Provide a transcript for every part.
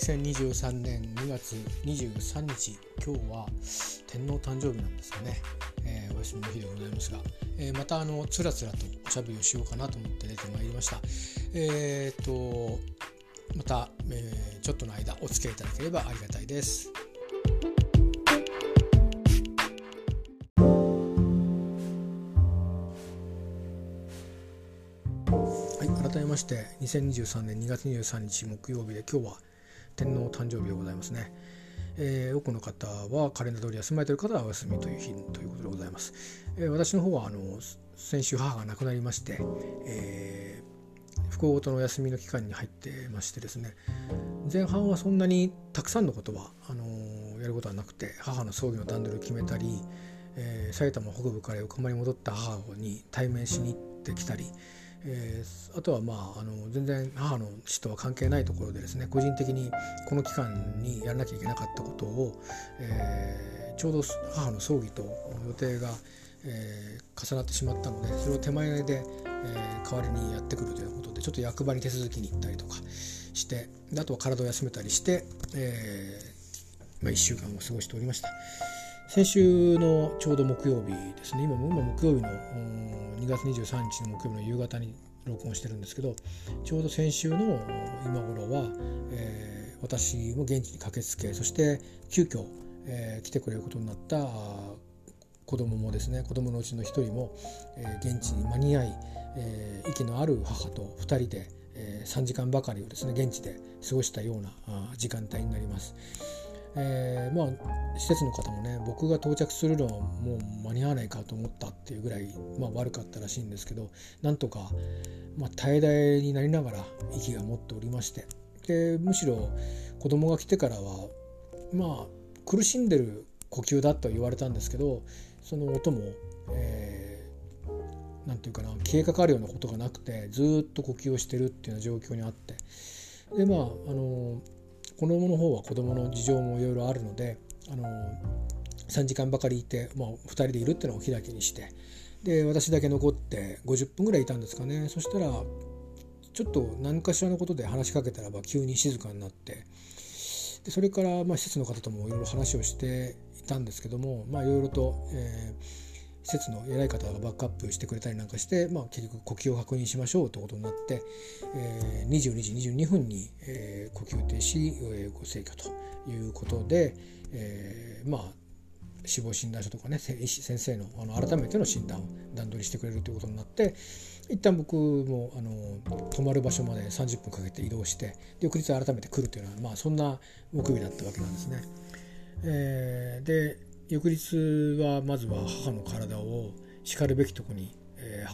2023年2月23日今日は天皇誕生日なんですかね、えー、お休みの日でございますが、えー、またあのつらつらとおしゃべりをしようかなと思って出てまいりました。えー、っとまた、えー、ちょっとの間お付き合いいただければありがたいです。はい改めまして2023年2月23日木曜日で今日は天皇誕生日でございますね、えー、多くの方はカレンダー通り休まれている方はお休みという日ということでございます、えー、私の方はあの先週母が亡くなりまして、えー、不幸ごとのお休みの期間に入ってましてですね。前半はそんなにたくさんのことはあのやることはなくて母の葬儀の段取りを決めたり、えー、埼玉北部から横浜に戻った母に対面しに行ってきたりえー、あとはまああの全然母の死とは関係ないところでですね個人的にこの期間にやらなきゃいけなかったことを、えー、ちょうど母の葬儀と予定が、えー、重なってしまったのでそれを手前で、え、代わりにやってくるということでちょっと役場に手続きに行ったりとかしてあとは体を休めたりして、えまあ、1週間を過ごしておりました。先週のちょうど木曜日ですね今今木曜日の2月23日の木曜日の夕方に録音してるんですけどちょうど先週の今頃は、えー、私も現地に駆けつけそして急遽、えー、来てくれることになった子供もですね子供のうちの1人も、えー、現地に間に合い、えー、息のある母と2人で、えー、3時間ばかりをですね現地で過ごしたような時間帯になります。えー、まあ施設の方もね僕が到着するのはもう間に合わないかと思ったっていうぐらい、まあ、悪かったらしいんですけどなんとか、まあ、耐え耐えになりながら息が持っておりまして。でむしろ子供が来てからはまあ苦しんでる呼吸だと言われたんですけどその音も、えー、なんていうかな消えかかるようなことがなくてずっと呼吸をしてるっていうような状況にあって。でまああの子供の方は子供の事情もいろいろあるのであの3時間ばかりいて、まあ、2人でいるっていうのをお開きにしてで私だけ残って50分ぐらいいたんですかね。そしたらちょっと何かしらのことで話しかけたらば急に静かになってでそれからまあ施設の方ともいろいろ話をしていたんですけどもいろいろと、えー施設の偉い方がバックアップしてくれたりなんかして、まあ、結局呼吸を確認しましょうということになって、えー、22時22分に、えー、呼吸停止、えー、ご制御ということで、えー、まあ死亡診断書とかね先生のあの改めての診断を段取りしてくれるということになって一旦僕もあの泊まる場所まで30分かけて移動して翌日改めて来るというのは、まあ、そんな木曜日だったわけなんですね。えー、で翌日はまずは母の体をしかるべきとこに、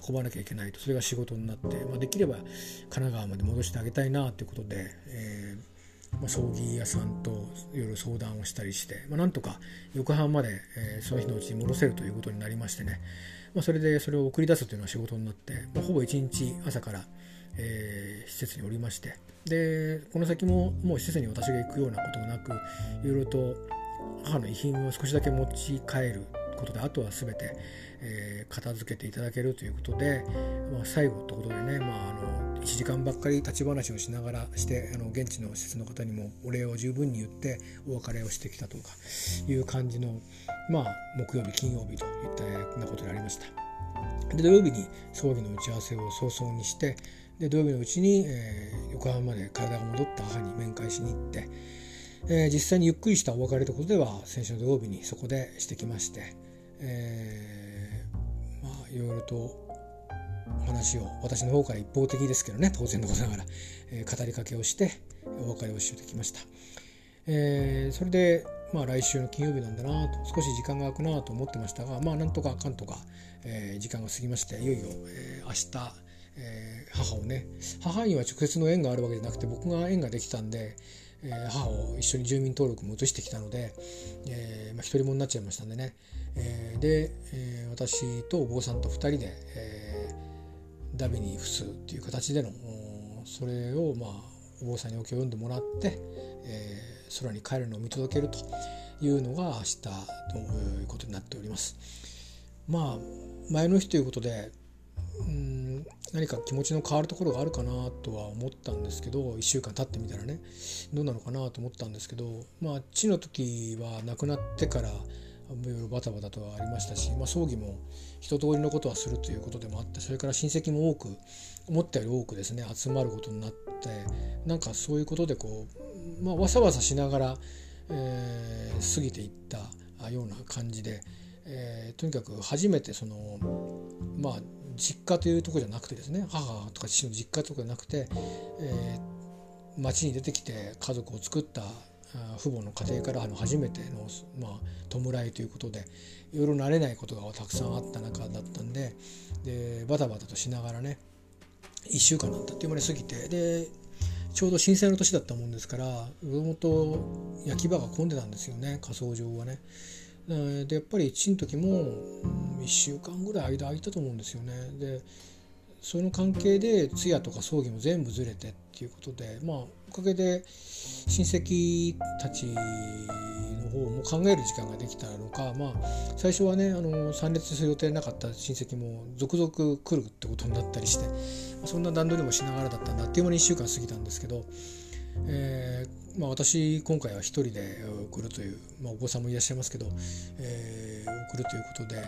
運ばなきゃいけないと。それが仕事になって、まあ、できれば神奈川まで戻してあげたいなということで、えーまあ、葬儀屋さんといろいろ相談をしたりして、まあ、なんとか横浜まで、その日のうちに戻せるということになりましてね、ま、それでそれを送り出すというのは仕事になって、ま、ほぼ一日朝から、え、施設におりまして。でこの先ももう施設に私が行くようなこともなくいろいろと母の遺品を少しだけ持ち帰ることであとは全て、えー、片付けていただけるということで、まあ、最後ということでね、まあ、あの1時間ばっかり立ち話をしながらしてあの現地の施設の方にもお礼を十分に言ってお別れをしてきたとかいう感じの、まあ、木曜日金曜日といったようなことでありました。で土曜日に葬儀の打ち合わせを早々にしてで土曜日のうちに、えー、横浜まで体が戻った母に面会しに行って。えー、実際にゆっくりしたお別れということでは先週の土曜日にそこでしてきまして、えー、まあいろいろと話を私の方から一方的ですけどね当然のことながら、えー、語りかけをしてお別れをしてきました。えー、それでまあ来週の金曜日なんだなと少し時間が空くなと思ってましたがまあなんとかかんとか、えー、時間が過ぎましていよいよ、えー、明日、えー、母をね母には直接の縁があるわけじゃなくて僕が縁ができたんでえー、母を一緒に住民登録も移してきたので、えーまあ、独り者になっちゃいましたんでね、えー、で、えー、私とお坊さんと2人で、えー、ダビに付すっていう形でのそれを、まあ、お坊さんにお経を読んでもらって、えー、空に帰るのを見届けるというのが明日ということになっております。まあ前の日ということでうん何か気持ちの変わるところがあるかなとは思ったんですけど1週間経ってみたらねどうなのかなと思ったんですけどまあ父の時は亡くなってからいろいろバタバタとはありましたし、まあ、葬儀も一通りのことはするということでもあってそれから親戚も多く思ったより多くですね集まることになってなんかそういうことでこう、まあ、わさわさしながら、えー、過ぎていったような感じで、えー、とにかく初めてそのまあ実家というとこじゃなくてですね母とか父の実家とかじゃなくて、えー、町に出てきて家族を作った父母の家庭からあの初めての、まあ、弔いということでいろいろ慣れないことがたくさんあった中だったんででバタバタとしながらね1週間だったっていう間に過ぎてでちょうど震災の年だったもんですからもともと焼き場が混んでたんですよね火葬場はね。でやっぱり父の時も1週間ぐらい間空いたと思うんですよね。でその関係で通夜とか葬儀も全部ずれてっていうことでまあおかげで親戚たちの方も考える時間ができたのかまあ最初はねあの参列する予定なかった親戚も続々来るってことになったりしてそんな段取りもしながらだったんだっていう間に1週間過ぎたんですけど、えーまあ、私今回は一人で送るという、まあ、お子さんもいらっしゃいますけど、えー、送るということで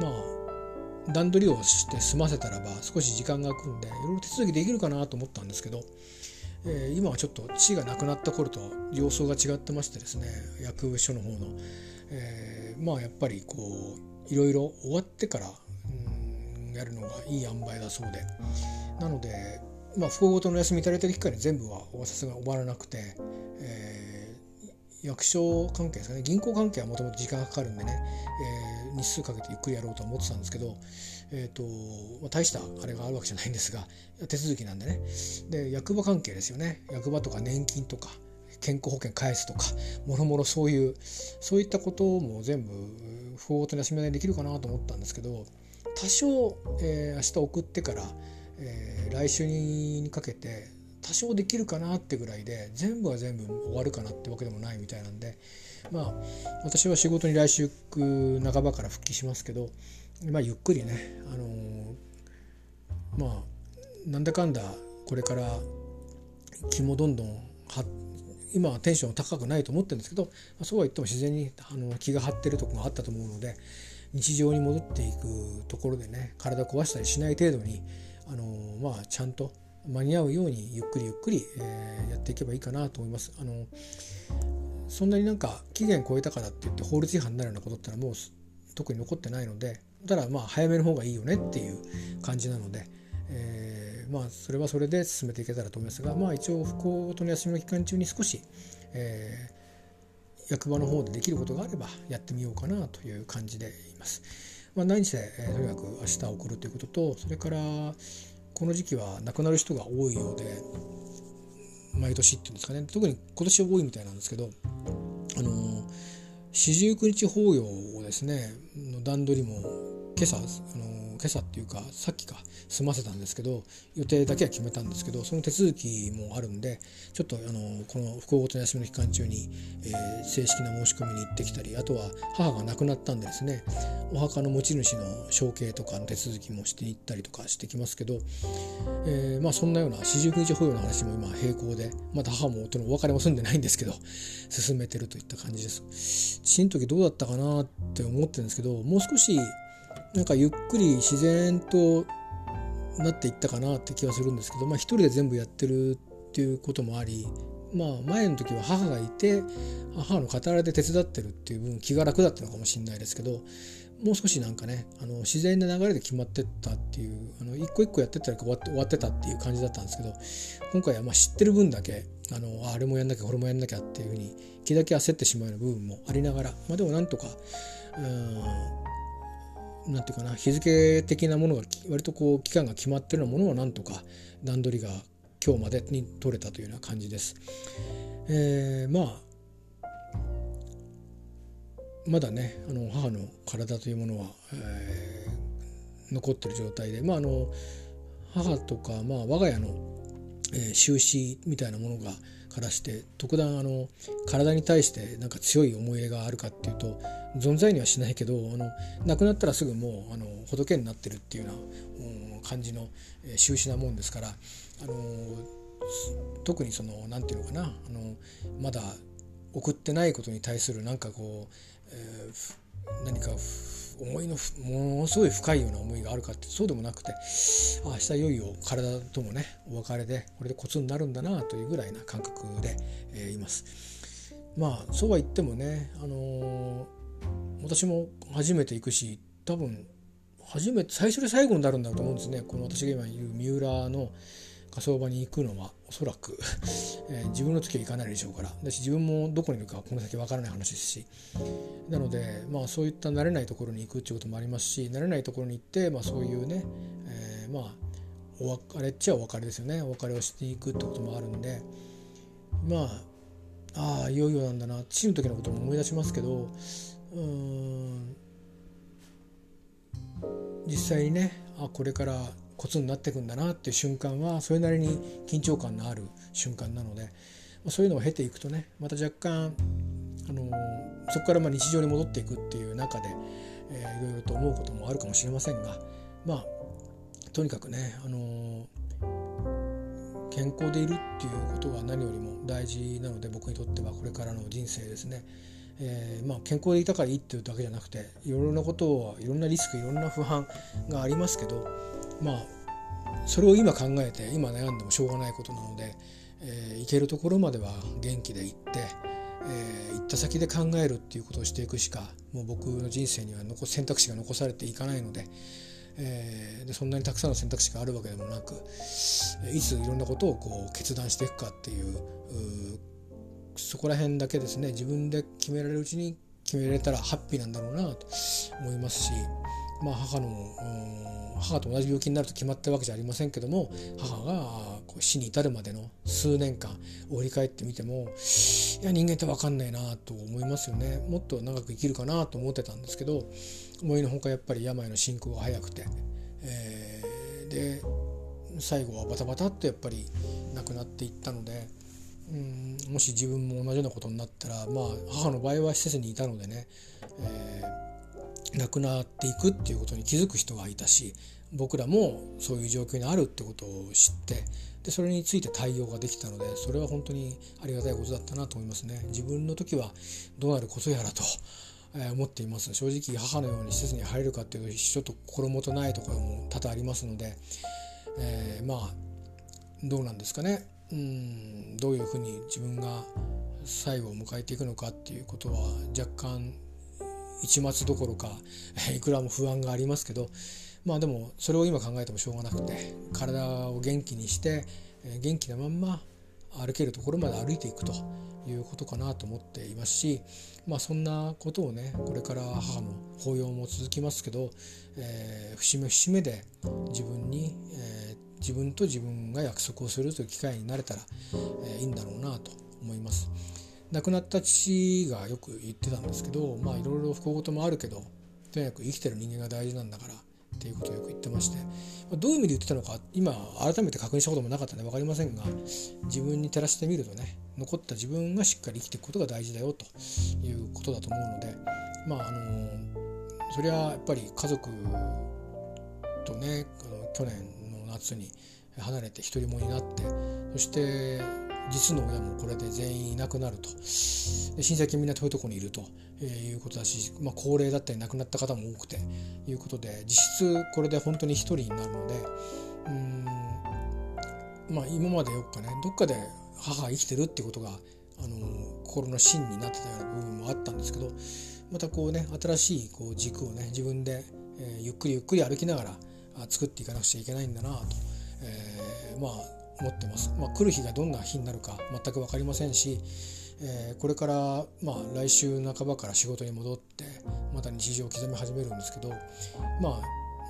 まあ段取りをして済ませたらば少し時間が空くんでいろいろ手続きできるかなと思ったんですけど、えー、今はちょっと父が亡くなった頃と様相が違ってましてですね役所の方の、えー、まあやっぱりこういろいろ終わってからうんやるのがいい塩梅だそうで。なのでまあ不幸事の休みいただいてる期間に全部はさすが終わらなくて、えー役所関係ですかね。銀行関係はもともと時間がかかるんでね、えー、日数かけてゆっくりやろうと思ってたんですけど、えーとまあ、大したあれがあるわけじゃないんですが手続きなんでね。で役場関係ですよね。役場とか年金とか健康保険返すとかもろもろそういうそういったことも全部不法と休みでできるかなと思ったんですけど多少、えー、明日送ってから、えー、来週にかけて多少できるかなってぐらいで全部は全部終わるかなってわけでもないみたいなんでまあ私は仕事に来週半ばから復帰しますけど、まあ、ゆっくりね、あのー、まあなんだかんだこれから気もどんどんは今はテンション高くないと思ってるんですけどそうは言っても自然にあの気が張ってるとこがあったと思うので日常に戻っていくところでね体壊したりしない程度にあのまあちゃんと間に合うようにゆっくりゆっくり、えー、やっていけばいいかなと思います。あのそんなになんか期限超えたからって言って法律違反になるようなことってのはもう特に残ってないのでただまあ早めの方がいいよねっていう感じなので、えー、まあそれはそれで進めていけたらと思いますがまあ一応不幸との休みの期間中に少し、えー、役場の方でできることがあればやってみようかなという感じでいます。まあ、何せ、えー、とにかく明日送るということとそれからこの時期は亡くなる人が多いようで毎年っていうんですかね。特に今年多いみたいなんですけどあの四十九日法要をですねの段取りも今朝あの今朝っていうかさっきか済ませたんですけど予定だけは決めたんですけどその手続きもあるんでちょっとあのこの不幸ごとの休みの期間中に、えー、正式な申し込みに行ってきたりあとは母が亡くなったんでですねお墓の持ち主の承継とかの手続きもしていったりとかしてきますけど、えー、まあそんなような四十九日法要の話も今並行でまだ母も夫のお別れも済んでないんですけど進めてるといった感じです。父の時どうだったかなって思ってるんですけどもう少しなんかゆっくり自然となっていったかなって気はするんですけど、まあ、一人で全部やってるっていうこともあり、まあ、前の時は母がいて母の語られて手伝ってるっていう分気が楽だったのかもしれないですけどもう少しなんかねあの自然な流れで決まってったっていうあの一個一個やってったら終わって終わってたっていう感じだったんですけど今回はまあ知ってる分だけあのあれもやんなきゃこれもやんなきゃっていうふうに気だけ焦ってしまうような部分もありながら、まあ、でもなんとかうんなんていうかな日付的なものが割とこう期間が決まってるようなものはなんとか段取りが今日までに取れたというような感じです。えー、まあまだねあの母の体というものは、えー、残ってる状態でまああの母とか、まあ、我が家のえー、収支みたいなものがからして特段あの体に対してなんか強い思い入れがあるかっていうと存在にはしないけどあの亡くなったらすぐもうあの仏になってるっていうような、うん、感じの収支なもんですからあの特にその何て言うのかなあのまだ送ってないことに対するなんかこう、えー、何か思いのものすごい深いような思いがあるかってそうでもなくて明日いよいよ体ともねお別れでこれでコツになるんだなというぐらいな感覚で、えー、います。まあそうは言ってもね、あのー、私も初めて行くし多分初めて最初で最後になるんだと思うんですねこの私が今いる三浦の火葬場に行くのはおそらく え、自分の時は行かないでしょうから。だし自分もどこにいるかこの先わからない話ですし。なのでまあそういった慣れないところに行くっていうこともありますし慣れないところに行って、まあ、そういうね、えー、まあお別れっちゃお別れですよね。お別れをしていくってこともあるんで。まあああいよいよなんだな。父の時のことも思い出しますけどうん実際にねあこれからコツになっていくんだなっていう瞬間はそれなりに緊張感のある瞬間なのでそういうのを経ていくとねまた若干あのそこからまあ日常に戻っていくっていう中で、えー、いろいろと思うこともあるかもしれませんがまあとにかくね、あの健康でいるっていうことが何よりも大事なので僕にとってはこれからの人生ですね。えー、まあ、健康でいたからいいっていうだけじゃなくていろいろなことはいろんなリスクいろんな不安がありますけどまあそれを今考えて今悩んでもしょうがないことなので、えー、行けるところまでは元気で行って、えー、行った先で考えるっていうことをしていくしかもう僕の人生には残選択肢が残されていかないので,、えー、でそんなにたくさんの選択肢があるわけでもなくいついろんなことをこう決断していくかっていうそこら辺だけですね自分で決められるうちに決められたらハッピーなんだろうなと思いますし、まあ、母の母と同じ病気になると決まったわけじゃありませんけども母が死に至るまでの数年間を振り返ってみてもいや人間って分かんないなと思いますよねもっと長く生きるかなと思ってたんですけど思いのほかやっぱり病の進行が早くて、えー、で最後はバタバタっとやっぱり亡くなっていったので。うんもし自分も同じようなことになったらまあ母の場合は施設にいたのでね、えー亡くなっていくっていうことに気づく人がいたし僕らもそういう状況にあるってことを知ってでそれについて対応ができたのでそれは本当にありがたいことだったなと思いますね。自分の時はどうなることやらと、え思っています。正直母のように施設に入れるかっていうとちょっと心もとないところも多々ありますので、えー、まあどうなんですかね。うんどういうふうに自分が最後を迎えていくのかっていうことは若干一末どころか いくらも不安がありますけどまあでもそれを今考えてもしょうがなくて体を元気にして元気なまんま歩けるところまで歩いていくということかなと思っていますしまあそんなことをねこれから母の法要も続きますけど、えー、節目節目で自分に、えー、自分と自分が約束をするという機会になれたら、えー、いいんだろうなと思います。亡くなった父がよく言ってたんですけどまあいろいろ不幸事もあるけどとにかく生きてる人間が大事なんだからっていうことをよく言ってましてどういう意味で言ってたのか今改めて確認したこともなかったんで分かりませんが自分に照らしてみるとね残った自分がしっかり生きていくことが大事だよということだと思うのでまああのそれはやっぱり家族とね去年の夏に離れて独り者になってそして実の親もこれで全員いなくなると。親戚みんな遠いところにいるとえいうことだし、まあ、高齢だったり亡くなった方も多くていうことで実質これで本当に一人になるのでうんまあ今までよっかねどっかで母が生きてるってことがあの心の芯になってたような部分もあったんですけどまたこうね新しいこう軸をね自分で、えー、ゆっくりゆっくり歩きながら作っていかなくちゃいけないんだなと、えー、まあ思ってます。まあ、来る日がどんな日になるか全く分かりませんし、えー、これから、まあ、来週半ばから仕事に戻ってまた日常を刻み始めるんですけどまあ、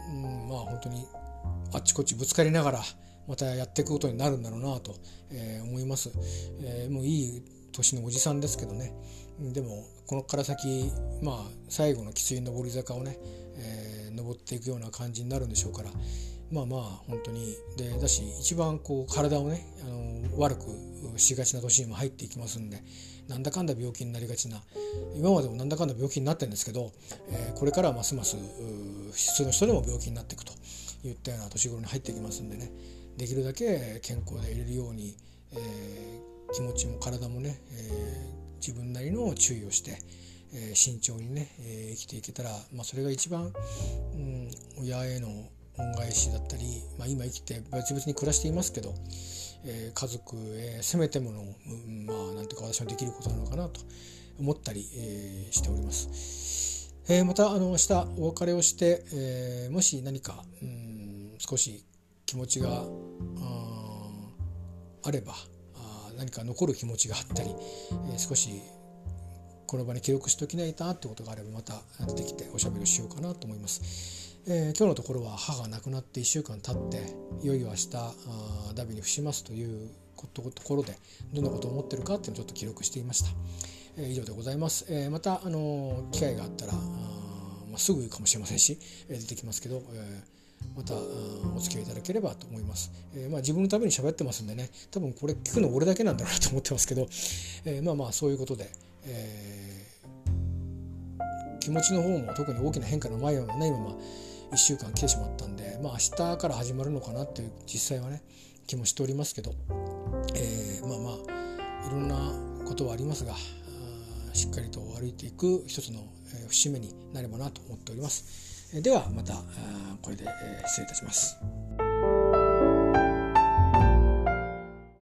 うん、まあ本当にあっちこっちぶつかりながらまたやっていくことになるんだろうなと、えー、思います、えー、もういい年のおじさんですけどねでもこのから先まあ最後のきつい上り坂をね、えー、登っていくような感じになるんでしょうからまあまあ本当に。でだし一番こう体をねあの悪くしがちな年にも入っていきますんでなんだかんだ病気になりがちな今までもなんだかんだ病気になってるんですけど、えー、これからはますます普通の人でも病気になっていくといったような年頃に入っていきますんでね。できるだけ健康でいれるように、えー、気持ちも体もね、えー、自分なりの注意をして、え、慎重にね、え、生きていけたら、まあ、それが一番、うん、親への恩返しだったり、まあ、今生きて別々に暮らしていますけど、えー、家族へせめてもの、うん、まあなんていうか私のできることなのかなと思ったり、えー、しております。えー、またあの明日お別れをして、えー、もし何か、うん、少し気持ちがああればあ何か残る気持ちがあったり、えー、少しこの場に記録しておきないなってことがあればまた出てきておしゃべりをしようかなと思います。えー、今日のところは母が亡くなって1週間経っていよいよ明日あダビに伏しますというところでどんなことを思ってるかっていうのをちょっと記録していました、えー、以上でございます、えー、また、あの機会があったらあ、まあ、すぐかもしれませんし、え出てきますけど、えまたお付き合いいただければと思います、えまあ、自分のために喋ってますんでね多分これ聞くの俺だけなんだろうなと思ってますけど、えまあまあそういうことで、え気持ちの方も特に大きな変化の前はないまま1週間来てしまったんで、まあ、明日から始まるのかなっていう実際はね気もしておりますけど、えー、まあまあいろんなことはありますがしっかりと歩いていく一つの節目になればなと思っております。ではまたこれで失礼いたします。